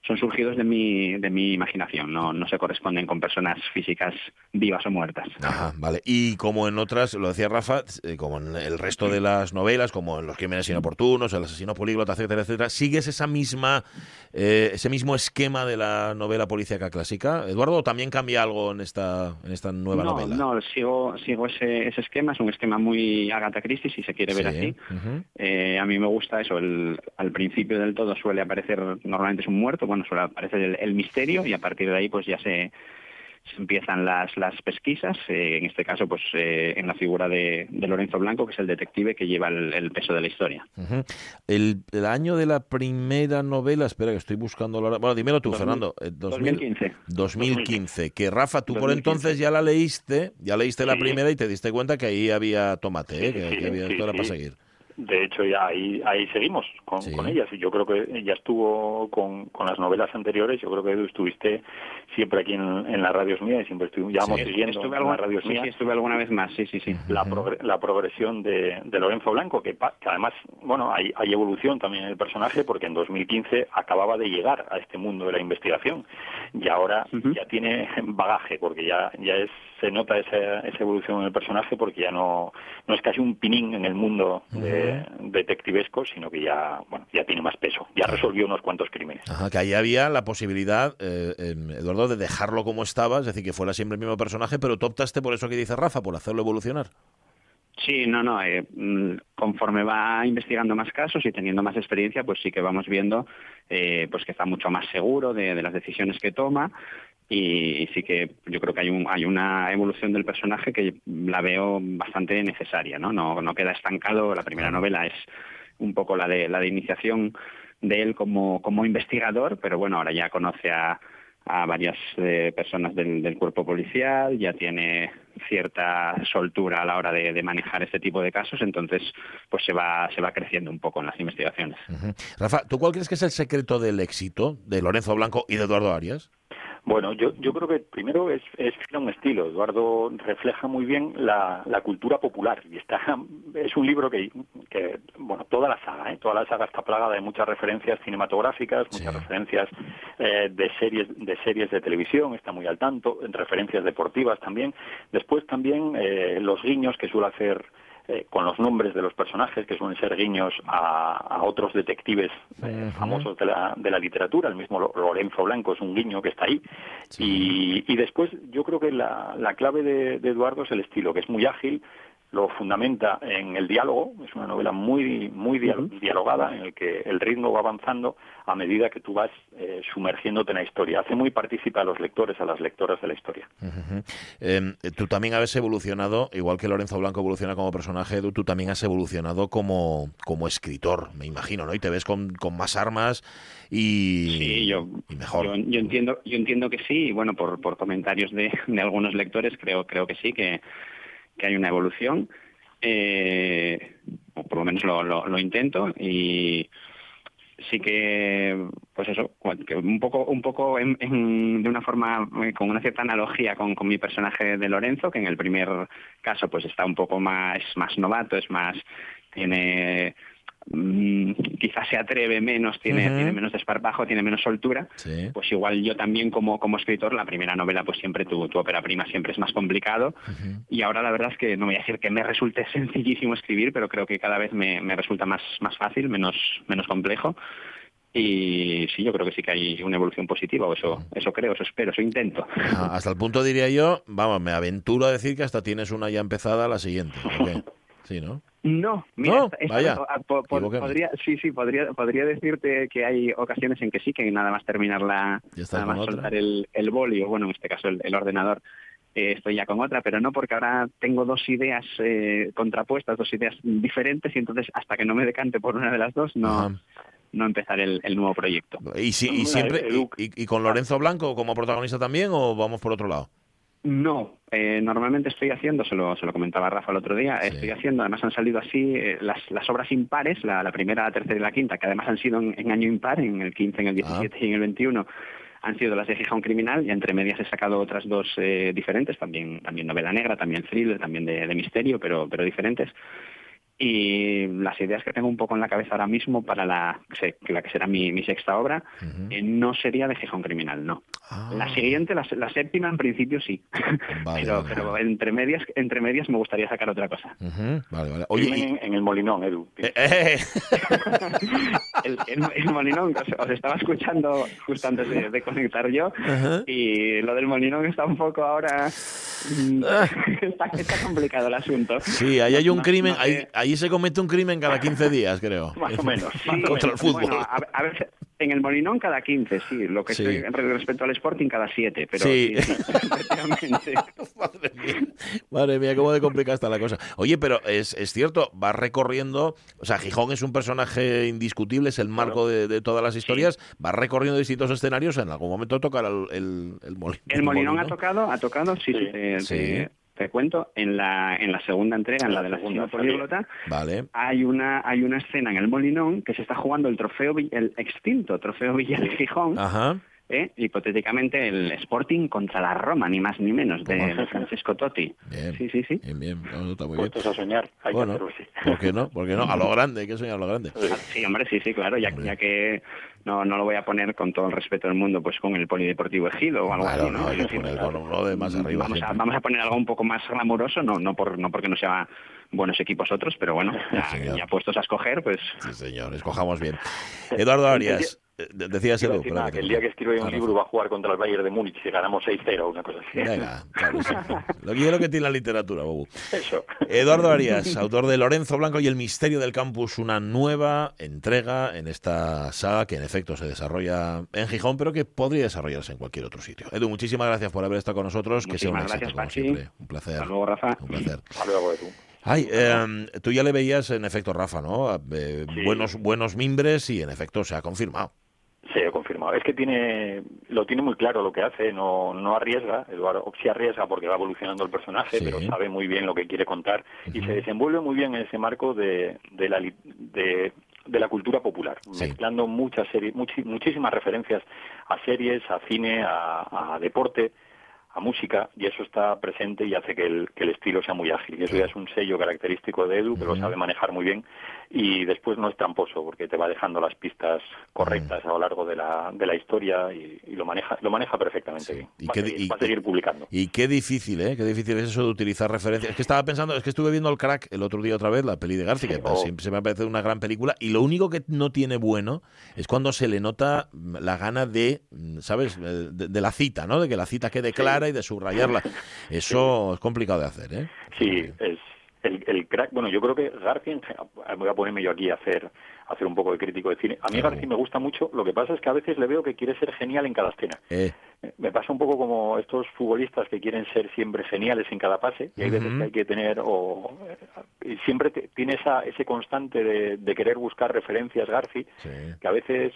son surgidos de mi, de mi imaginación, no, no se corresponden con personas físicas vivas o muertas. Ajá, vale. Y como en otras, lo decía Rafa, eh, como en el resto de las novelas, como en Los crímenes inoportunos, El asesino políglota, etcétera, etcétera, ¿sigues esa misma, eh, ese mismo esquema de la novela policíaca clásica? Eduardo, ¿o también cambia algo en esta, en esta nueva no, novela? no, sigo, sigo ese, ese esquema, es un esquema muy Agatha Christie, si se quiere ver Sí, así. Eh, a mí me gusta eso, el, al principio del todo suele aparecer, normalmente es un muerto, bueno, suele aparecer el, el misterio y a partir de ahí pues ya se, se empiezan las, las pesquisas, eh, en este caso pues eh, en la figura de, de Lorenzo Blanco, que es el detective que lleva el, el peso de la historia. El, el año de la primera novela, espera que estoy buscando la... Bueno, dímelo tú, 2000, Fernando. eh, 2000 2015. 2015, que Rafa, tú por 2015. entonces ya la leíste, ya leíste la primera y te diste cuenta que ahí había tomate, ¿eh? Que, sí, que había sí. para seguir. De hecho, ya ahí, ahí seguimos con, Sí. con ellas. Y yo creo que ya estuvo con, con las novelas anteriores. Yo creo que Edu estuviste siempre aquí en, en las radios mías y siempre estuvimos, Sí. siguiendo Estuve en alguna, las radios sí, mías sí, estuve alguna vez más, sí, sí, sí. la, progre- la progresión de, de Lorenzo Blanco, que, pa- que además, bueno, hay, hay evolución también en el personaje porque en 2015 acababa de llegar a este mundo de la investigación y ahora ya tiene bagaje porque ya, ya es, se nota esa, esa evolución en el personaje porque ya no, no es casi un pinín en el mundo de, detectivesco, sino que ya, bueno, ya tiene más peso, ya resolvió unos cuantos crímenes. Ajá, que ahí había la posibilidad, eh, Eduardo, de dejarlo como estaba, es decir, que fuera siempre el mismo personaje, pero tú optaste por eso que dice Rafa, por hacerlo evolucionar. Sí, no, no. eh, mm, conforme va investigando más casos y teniendo más experiencia, pues sí que vamos viendo eh, pues que está mucho más seguro de, de las decisiones que toma y, y sí que yo creo que hay, un, hay una evolución del personaje que la veo bastante necesaria, ¿no? No, no queda estancado. La primera novela es un poco la de la de iniciación de él como, como investigador, pero bueno, ahora ya conoce a, a varias eh, personas del, del cuerpo policial, ya tiene cierta soltura a la hora de, de manejar este tipo de casos, entonces pues se va, se va creciendo un poco en las investigaciones. Rafa, ¿tú cuál crees que es el secreto del éxito de Lorenzo Blanco y de Eduardo Arias? Bueno, yo, yo creo que primero es, es un estilo. Eduardo refleja muy bien la, la cultura popular y está es un libro que, que bueno, toda la saga, ¿eh? toda la saga está plagada de muchas referencias cinematográficas, muchas referencias eh, de series de series de televisión, está muy al tanto, en referencias deportivas también. Después también eh, los guiños que suele hacer eh, con los nombres de los personajes, que suelen ser guiños a, otros detectives eh, famosos de la, de la literatura. El mismo Lorenzo Blanco es un guiño que está ahí. Y, y, después yo creo que la, la clave de, de Eduardo es el estilo, que es muy ágil, lo fundamenta en el diálogo, es una novela muy muy dialogada en el que el ritmo va avanzando a medida que tú vas eh, sumergiéndote en la historia. Hace muy partícipe a los lectores, a las lectoras de la historia. Em, tú también has evolucionado, igual que Lorenzo Blanco evoluciona como personaje, tú, también has evolucionado como, como escritor, me imagino, ¿no? Y te ves con, con más armas y, yo, mejor. Yo, entiendo, yo entiendo que sí, y bueno, por, por comentarios de, de algunos lectores creo, creo que sí, que que hay una evolución, eh, o por lo menos lo, lo, intento, y sí que pues eso un poco un poco de una forma eh, con una cierta analogía con, con, mi personaje de Lorenzo que en el primer caso pues está un poco más más novato es más tiene Mm, quizás se atreve menos, tiene, tiene menos desparpajo, tiene menos soltura, pues igual yo también como, como escritor, la primera novela, pues siempre tu, tu ópera prima siempre es más complicado. Y ahora la verdad es que no voy a decir que me resulte sencillísimo escribir, pero creo que cada vez me, me resulta más, más fácil, menos, menos complejo. Y sí, yo creo que sí que hay una evolución positiva, o eso, eso creo, eso espero, eso intento. hasta el punto diría yo, vamos, me aventuro a decir que hasta tienes una ya empezada la siguiente. Sí, ¿no? No, mira, podría, sí, sí, podría, podría decirte que hay ocasiones en que sí, que nada más terminarla, nada más soltar el, el boli, o bueno, en este caso el, ordenador, eh, estoy ya con otra, pero no porque ahora tengo dos ideas eh, contrapuestas, dos ideas diferentes, y entonces hasta que no me decante por una de las dos, no, no empezar el, el, nuevo proyecto. ¿Y, si, y siempre, y, con Lorenzo Blanco como protagonista también, o vamos por otro lado? No, eh, normalmente estoy haciendo, se lo, se lo comentaba Rafa el otro día, estoy haciendo, además han salido así eh, las, las obras impares, la, la, primera, la tercera y la quinta, que además han sido en, año impar, en el 15, en el 17 ah. y en el 21, han sido las de Gijón Criminal y entre medias he sacado otras dos eh, diferentes, también, también novela negra, también thriller, también de, de misterio, pero, pero diferentes y las ideas que tengo un poco en la cabeza ahora mismo para la, la que será mi, mi sexta obra eh, no sería de Gijón Criminal, no. Ah. La siguiente, la, la, séptima en principio sí, pero, pero entre medias entre medias me gustaría sacar otra cosa. Vale, vale. Oye, en, el Molinón, Edu. Eh, eh. el, el, Molinón, os, estaba escuchando justo antes de, conectar yo y lo del Molinón está un poco ahora... Mm, ah. está, complicado el asunto. Sí, ahí hay un crimen, ahí Allí se comete un crimen cada 15 días, creo. Más o menos. Contra el fútbol. Bueno, a, veces, en el Molinón cada 15, sí. Lo que sí. respecto al Sporting cada 7, pero sí, efectivamente. Madre mía. Madre mía, cómo de complicada está la cosa. Oye, pero es, es cierto, va recorriendo, o sea, Gijón es un personaje indiscutible, es el marco de, todas las historias, va recorriendo distintos escenarios, en algún momento tocará el, el, el, Molinón. El Molinón ha tocado, ha tocado, sí, sí te cuento, en la, en la segunda entrega, en la de la segunda políglota, vale. hay una hay una escena en el Molinón que se está jugando el trofeo el extinto trofeo Villa de Gijón. Ajá. ¿Eh? hipotéticamente el Sporting contra la Roma, ni más ni menos, de, Francesco Totti. Bien, sí, sí, sí. Bien, bien. No, está muy bien. a soñar. Hay bueno, que ¿por qué no? ¿Por qué no? A lo grande, hay que soñar a lo grande. Sí, hombre, sí, sí, claro, ya, ya que no, no lo voy a poner con todo el respeto del mundo pues con el Polideportivo Ejido o algo así, ¿no? uno de más arriba. Vamos a, vamos a, poner algo un poco más glamuroso, no, no, por, no porque no sea buenos equipos otros, pero bueno, ya, ya puestos a escoger, pues... Sí, señor, escojamos bien. Eduardo Arias, decías Edu. que el día que escribe un libro va a jugar contra el Bayern de Múnich y ganamos 6-0 una cosa así. Venga, claro, sí. Lo que lo que tiene la literatura, Bobu. Eso. Eduardo Arias, autor de Lorenzo Blanco y el misterio del campus, una nueva entrega en esta saga que en efecto se desarrolla en Gijón, pero que podría desarrollarse en cualquier otro sitio. Edu, muchísimas gracias por haber estado con nosotros. que sea un éxito, como siempre. Un placer. Hasta luego, Rafa. Un placer. Hasta luego, Edu. Ay, eh, tú ya le veías en efecto, Rafa, ¿no? Eh, buenos, buenos mimbres y en efecto se ha confirmado. Sí, he confirmado. Es que tiene, lo tiene muy claro lo que hace, no, no arriesga. Eduardo sí arriesga porque va evolucionando el personaje, pero sabe muy bien lo que quiere contar y se desenvuelve muy bien en ese marco de, de, la, de de la cultura popular, Sí. mezclando muchas series, muchísimas referencias a series, a cine, a, a deporte, a música, y eso está presente y hace que el, que el estilo sea muy ágil. Y eso ya es un sello característico de Edu, que lo sabe manejar muy bien, y después no es tramposo, porque te va dejando las pistas correctas a lo largo de la, de la historia y, y lo maneja lo maneja perfectamente bien. Y Va, qué seguir, y- va a seguir publicando. Y qué difícil, ¿eh? Qué difícil es eso de utilizar referencias. Es que estaba pensando, es que estuve viendo el crack el otro día otra vez, la peli de García, que Oh. se me ha parecido una gran película, y lo único que no tiene bueno es cuando se le nota la gana de, mm, ¿sabes?, Eh, de, de la cita, ¿no? De que la cita quede clara y de subrayarla. Eso es complicado de hacer, ¿eh? Sí, es el, el crack. Bueno, yo creo que García, voy a ponerme yo aquí a hacer, a hacer un poco de crítico de cine. A mí. García me gusta mucho. Lo que pasa es que a veces le veo que quiere ser genial en cada escena. Eh, Me pasa un poco como estos futbolistas que quieren ser siempre geniales en cada pase y hay veces que hay que tener o y siempre te- tiene esa, ese constante de, de querer buscar referencias Garci sí. que a veces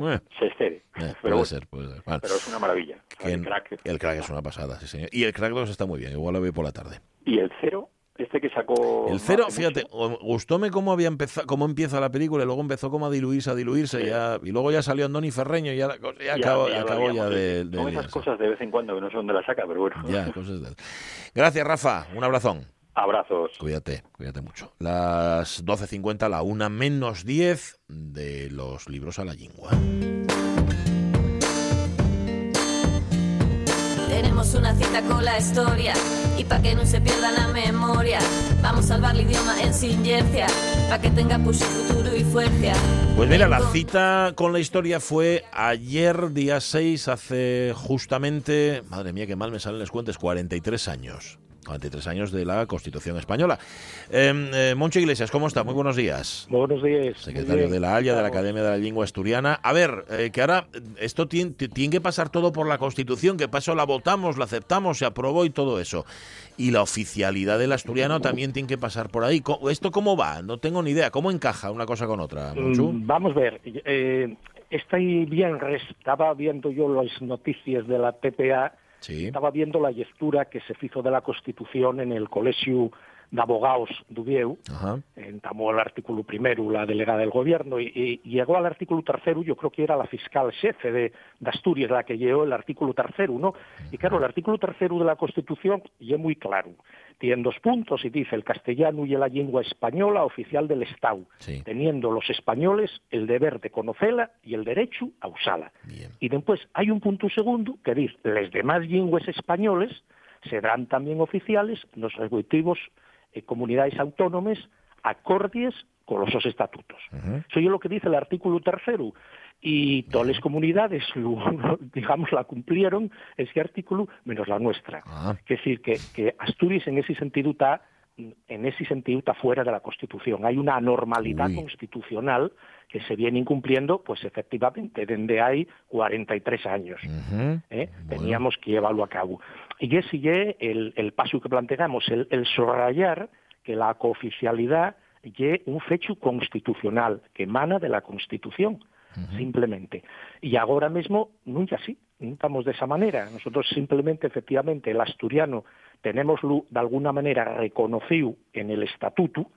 Eh. se excede. Eh, pero, puede ser, puede ser. Pero es una maravilla. O sea, que el crack. el crack es una pasada, sí, señor. Y el crack 2 está muy bien, igual lo veo por la tarde. Y el cero, este que sacó. El cero, fíjate, mucho, gustóme cómo había empezado, cómo empieza la película y luego empezó como a diluirse, a diluirse, Sí. ya, y luego ya salió Andoni Ferreño y ya, ya ya- acabó, ya acabó de, de Son esas liarse. cosas de vez en cuando que no sé dónde la saca, pero bueno. Ya, cosas de... Gracias, Rafa. Un abrazón. Abrazos. Cuídate, cuídate mucho. Las 12.50, la una menos 10 de los libros a la lingua. Tenemos una cita con la historia y pa' que no se pierda la memoria, vamos a salvar el idioma en silencia, pa' que tenga pues futuro y fuerza. Pues mira, la cita con la historia fue ayer, día 6, hace justamente, madre mía, qué mal me salen los cuentes, 43 años. 43 años de la Constitución Española. Eh, eh, Moncho Iglesias, ¿cómo está? Muy buenos días. Buenos días. Secretario de la Haya, de la. Academia de la Lengua Asturiana. A ver, eh, que ahora esto tiene, ti- tiene que pasar todo por la Constitución, que pasó la votamos, la aceptamos, se aprobó y todo eso. Y la oficialidad del asturiano también tiene que pasar por ahí. ¿Esto cómo va? No tengo ni idea. ¿Cómo encaja una cosa con otra? Mm, Vamos a ver. Eh, este viernes estaba viendo yo las noticias de la PPA, Estaba viendo la lectura que se hizo de la Constitución en el Colegio de Abogados d'Ubieu, entamó el artículo primero la delegada del gobierno y, y llegó al artículo tercero, yo creo que era la fiscal jefe de, de Asturias la que llegó el artículo tercero, ¿no? Y claro, el artículo tercero de la Constitución y es muy claro. Tiene dos puntos y dice el castellano y la lengua española oficial del Estado, Sí. teniendo los españoles el deber de conocerla y el derecho a usarla. Bien. Y después hay un punto segundo que dice, las demás lenguas españoles serán también oficiales nos respectivos eh, comunidades autónomas acordes con los estatutos. Ujú. Eso es lo que dice el artículo tercero. Y todas las comunidades, digamos, la cumplieron ese artículo, menos la nuestra. Ah. Es decir, que, que Asturias en ese sentido está en ese sentido está fuera de la Constitución. Hay una anormalidad Uy. constitucional que se viene incumpliendo, pues efectivamente, desde hay 43 años. Ujú. ¿eh? Bueno. Teníamos que llevarlo a cabo. Y ese es el, el paso que planteamos, el, el subrayar que la cooficialidad es un fecho constitucional que emana de la Constitución, simplemente. Y ahora mismo nunca así, no estamos de esa manera. Nosotros simplemente, efectivamente, el asturiano tenemos de alguna manera reconocido en el estatuto.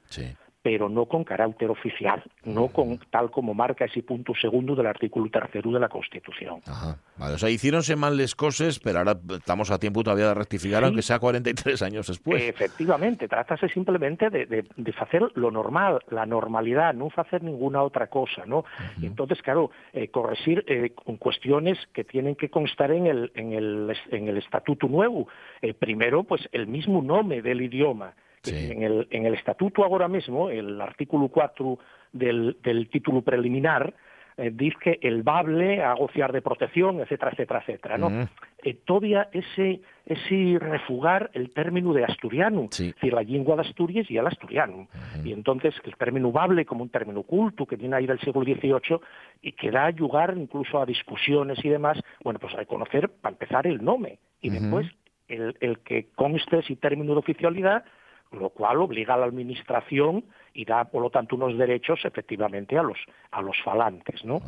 Pero no con carácter oficial, no con tal como marca ese punto segundo del artículo tercero de la Constitución. Ajá. Vale, o sea, hicieronse mal las cosas, pero ahora estamos a tiempo todavía de rectificar, Sí. aunque sea 43 años después. Efectivamente, trátase simplemente de, de, de hacer lo normal, la normalidad, no hacer ninguna otra cosa, ¿no? Entonces, claro, eh, corregir eh, con cuestiones que tienen que constar en el, en el, en el estatuto nuevo. Eh, primero, pues el mismo nombre del idioma. Sí. En, el, en el estatuto ahora mismo, el artículo 4 del, del título preliminar, eh, dice que el bable a gociar de protección, etcétera, etcétera, etcétera, ¿no? Eh, todavía ese, ese refugar el término de asturiano, Sí. es decir, la lengua de Asturias y el asturiano. Y entonces el término bable como un término culto que viene ahí del siglo XVIII y que da lugar incluso a discusiones y demás, bueno, pues reconocer, para empezar, el nombre y después el, el que conste ese término de oficialidad, lo cual obliga a la administración y da, por lo tanto, unos derechos efectivamente a los, a los falantes, ¿no?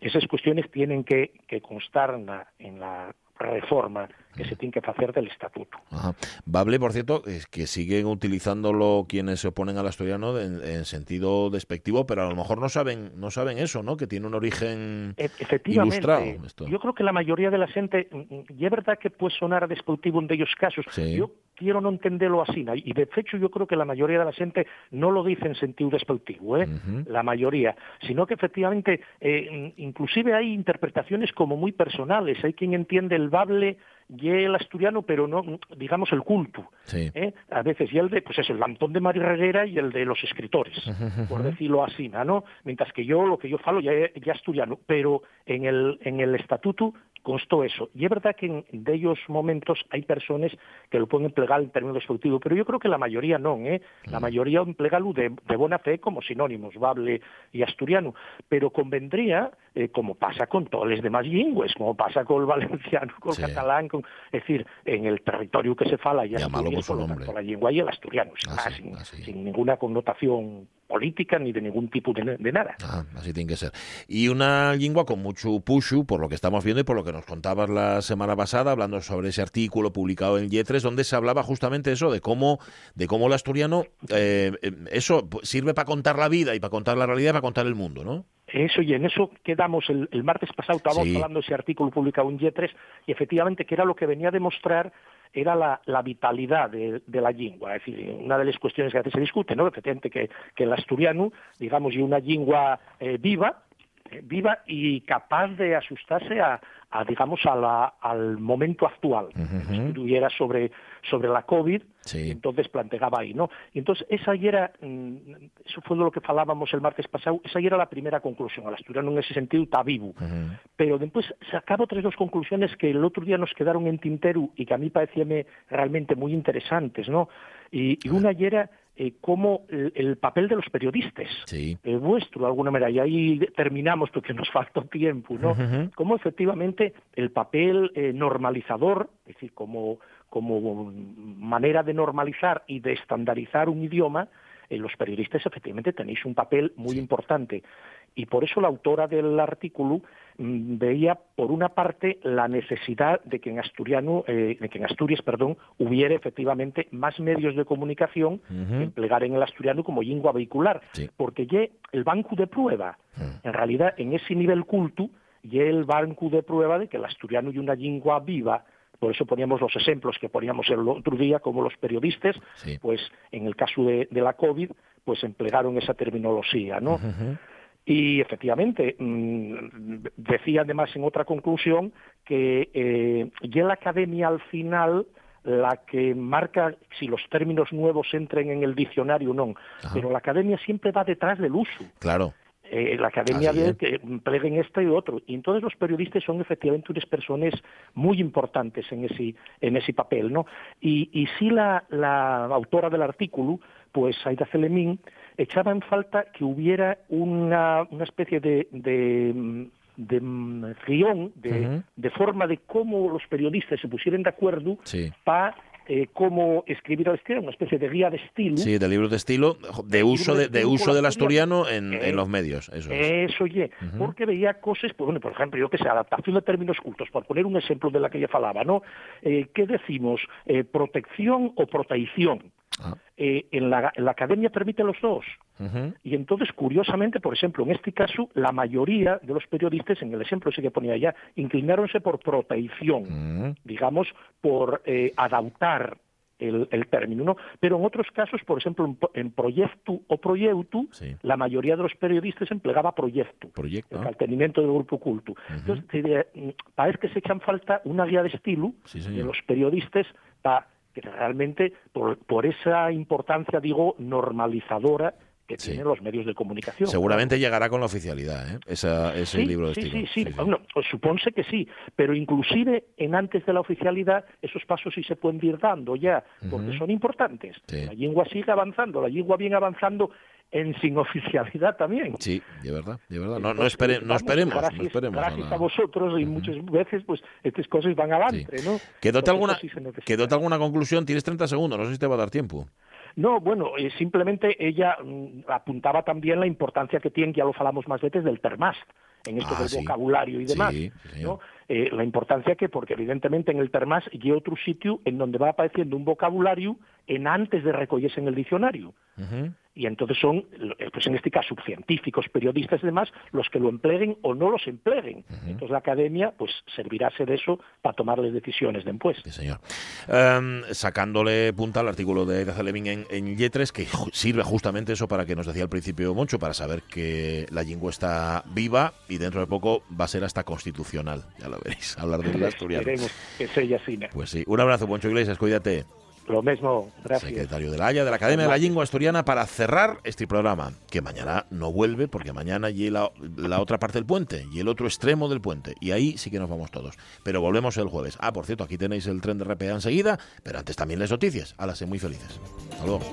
Esas cuestiones tienen que, que constar en la, en la reforma que se tiene que hacer del estatuto. Ajá. Bable, por cierto, es que siguen utilizándolo quienes se oponen al asturiano en, en sentido despectivo, pero a lo mejor no saben no saben eso, ¿no? Que tiene un origen E- Efectivamente, ilustrado. Esto. yo creo que la mayoría de la xente, mm, y é verdad que puede sonar despectivo en dellos casos, Sí. yo quiero non entendelo así, ¿no? y de hecho yo creo que la mayoría de la xente no lo dice en sentido despectivo, ¿eh? La mayoría, sino que efectivamente, eh, inclusive hay interpretaciones como muy personales, hay quien entiende el bable y el asturiano, pero no, digamos, el culto. Sí. ¿eh? A veces, y el de, pues es el lantón de Mari Reguera y el de los escritores, por decirlo así, ¿no? Mientras que yo, lo que yo falo ya, ya asturiano, pero en el, en el estatuto constó eso. Y es verdad que en de ellos momentos hay personas que lo pueden emplear en términos despectivos, pero yo creo que la mayoría no, ¿eh? La mayoría emplegarlo de, de buena fe como sinónimos, bable y asturiano. Pero convendría, eh, como pasa con todas las demás lingües, como pasa con el valenciano, con Sí. el catalán, con, es decir, en el territorio que se fala y Llámalo por la lengua y el asturiano, sin, Así, más, sin, así. sin ninguna connotación política ni de ningún tipo de, de nada. Ah, así tiene que ser. Y una lengua con mucho pushu, por lo que estamos viendo y por lo que nos contabas la semana pasada, hablando sobre ese artículo publicado en Yetres, donde se hablaba justamente eso, de cómo, de cómo el asturiano, eh, eh, eso sirve para contar la vida y para contar la realidad y para contar el mundo, ¿no? Eso, y en eso quedamos el, el martes pasado, estábamos Sí. hablando de ese artículo publicado en Yetres, y efectivamente que era lo que venía a demostrar era la, la vitalidad de, de la lengua. Es decir, una de las cuestiones que a veces se discute, ¿no? Efectivamente que, que el asturiano, digamos, y una lengua eh, viva, viva y capaz de asustarse a, a, digamos, a la- al momento actual. Ujú. Estuviera sobre, sobre la COVID, Sí. entonces planteaba ahí, ¿no? Y entonces esa era, mm, eso fue de lo que falábamos el martes pasado, esa era la primera conclusión. El asturiano en ese sentido está vivo. Pero después sacaba otras dos conclusiones que el otro día nos quedaron en tintero y que a mí parecíame realmente muy interesantes, ¿no? Y, y una era eh, cómo el, el papel de los periodistas, Sí. vuestro de alguna manera, y ahí terminamos porque nos faltó tiempo, ¿no? Ujú. Cómo efectivamente el papel eh, normalizador, es decir, como, como manera de normalizar y de estandarizar un idioma, eh, los periodistas efectivamente tenéis un papel muy importante. Y por eso la autora del artículo mm, veía, por una parte, la necesidad de que en asturiano, eh, de que en Asturias, perdón, hubiera efectivamente más medios de comunicación que emplear en el asturiano como lengua vehicular, Sí. porque ya el banco de prueba, en realidad, en ese nivel culto, ya el banco de prueba de que el asturiano y una lengua viva, por eso poníamos los ejemplos que poníamos el otro día, como los periodistas, Sí. pues en el caso de, de la COVID, pues emplearon esa terminología, ¿no? Y efectivamente, mm, decía además en otra conclusión que eh, ya la academia al final la que marca si los términos nuevos entren en el diccionario o no, Ajá. pero la academia siempre va detrás del uso. Claro. Eh, la academia es. que pleguen este y otro. Y entonces los periodistas son efectivamente unas personas muy importantes en ese, en ese papel. ¿no? Y, y sí la, la autora del artículo, pues Aida Celemín, echaba en falta que hubiera una, una especie de, de, mm, de guion, de, de forma de cómo los periodistas se pusieran de acuerdo Sí. para eh, cómo escribir al estilo, una especie de guía de estilo. Sí, de libros de estilo, de uso, de, uso del asturiano. en, Eh, en los medios. Eso es. Eso, oye, porque veía cosas, pues, bueno, por ejemplo, yo que sé, adaptación de términos cultos, por poner un ejemplo de la que ella falaba, ¿no? Eh, ¿Qué decimos? Eh, ¿Protección o protección? Ah. Eh, en, la, en la academia permite los dos. Ujú. Y entonces, curiosamente, por ejemplo, en este caso, la mayoría de los periodistas, en el ejemplo ese que ponía allá, inclináronse por protección, Mm. digamos, por eh, adaptar el, el término, ¿no? Pero en otros casos, por ejemplo, en, en proyecto o proyecto, Sí. la mayoría de los periodistas empleaba proyecto, Proyecto. el mantenimiento del grupo culto. Entonces, te- mm, parece que se echan falta una guía de estilo Sí, de los periodistas para que realmente, por, por esa importancia, digo, normalizadora que Sí. tienen los medios de comunicación. Seguramente llegará con la oficialidad, ¿eh? Esa, ese Sí, libro de sí, estilo. sí, sí, Bueno, pues supónse que sí, pero inclusive en antes de la oficialidad esos pasos sí se pueden ir dando ya, porque son importantes. Sí. La lengua sigue avanzando, la lengua viene avanzando en sin oficialidad también. Sí, de verdad, de verdad. No, no, espere- no esperemos, gracias, no esperemos. a Gracias la- a vosotros y muchas veces pues estas cosas van adelante, ¿no? ¿Quedóte alguna, sí quedóte alguna conclusión? Tienes 30 segundos, no sé si te va a dar tiempo. No, bueno, eh, simplemente ella mm, apuntaba también la importancia que tiene, ya lo falamos más veces, del termast en esto Ah, del sí. vocabulario y demás. Sí, sí. ¿no? Eh, la importancia que, porque evidentemente en el termas hay otro sitio en donde va apareciendo un vocabulario en antes de recogerse en el diccionario. Ujú. Y entonces son, eh, pues en este caso, científicos, periodistas y demás, los que lo empleen o no los empleen. Entonces la academia, pues servirase de eso para tomarles decisiones después. Sí, señor. Em, sacándole punta al artículo de Gazalevin en, en Yetres, que sirve justamente eso para que nos decía al principio Moncho, para saber que la lengua está viva y dentro de poco va a ser hasta constitucional. Ya lo veréis, hablar del asturiano. Esperemos que sea. Pues sí, un abrazo, Moncho Iglesias, cuídate. Secretario de la Haya, de la Academia de la Asturiana, para cerrar este programa, que mañana no vuelve, porque mañana la, la otra parte del puente, y el otro extremo del puente, y ahí sí que nos vamos todos. Pero volvemos el jueves. Ah, por cierto, aquí tenéis el tren de RPA enseguida, pero antes también las noticias. Ahora, sé muy felices. Hasta luego.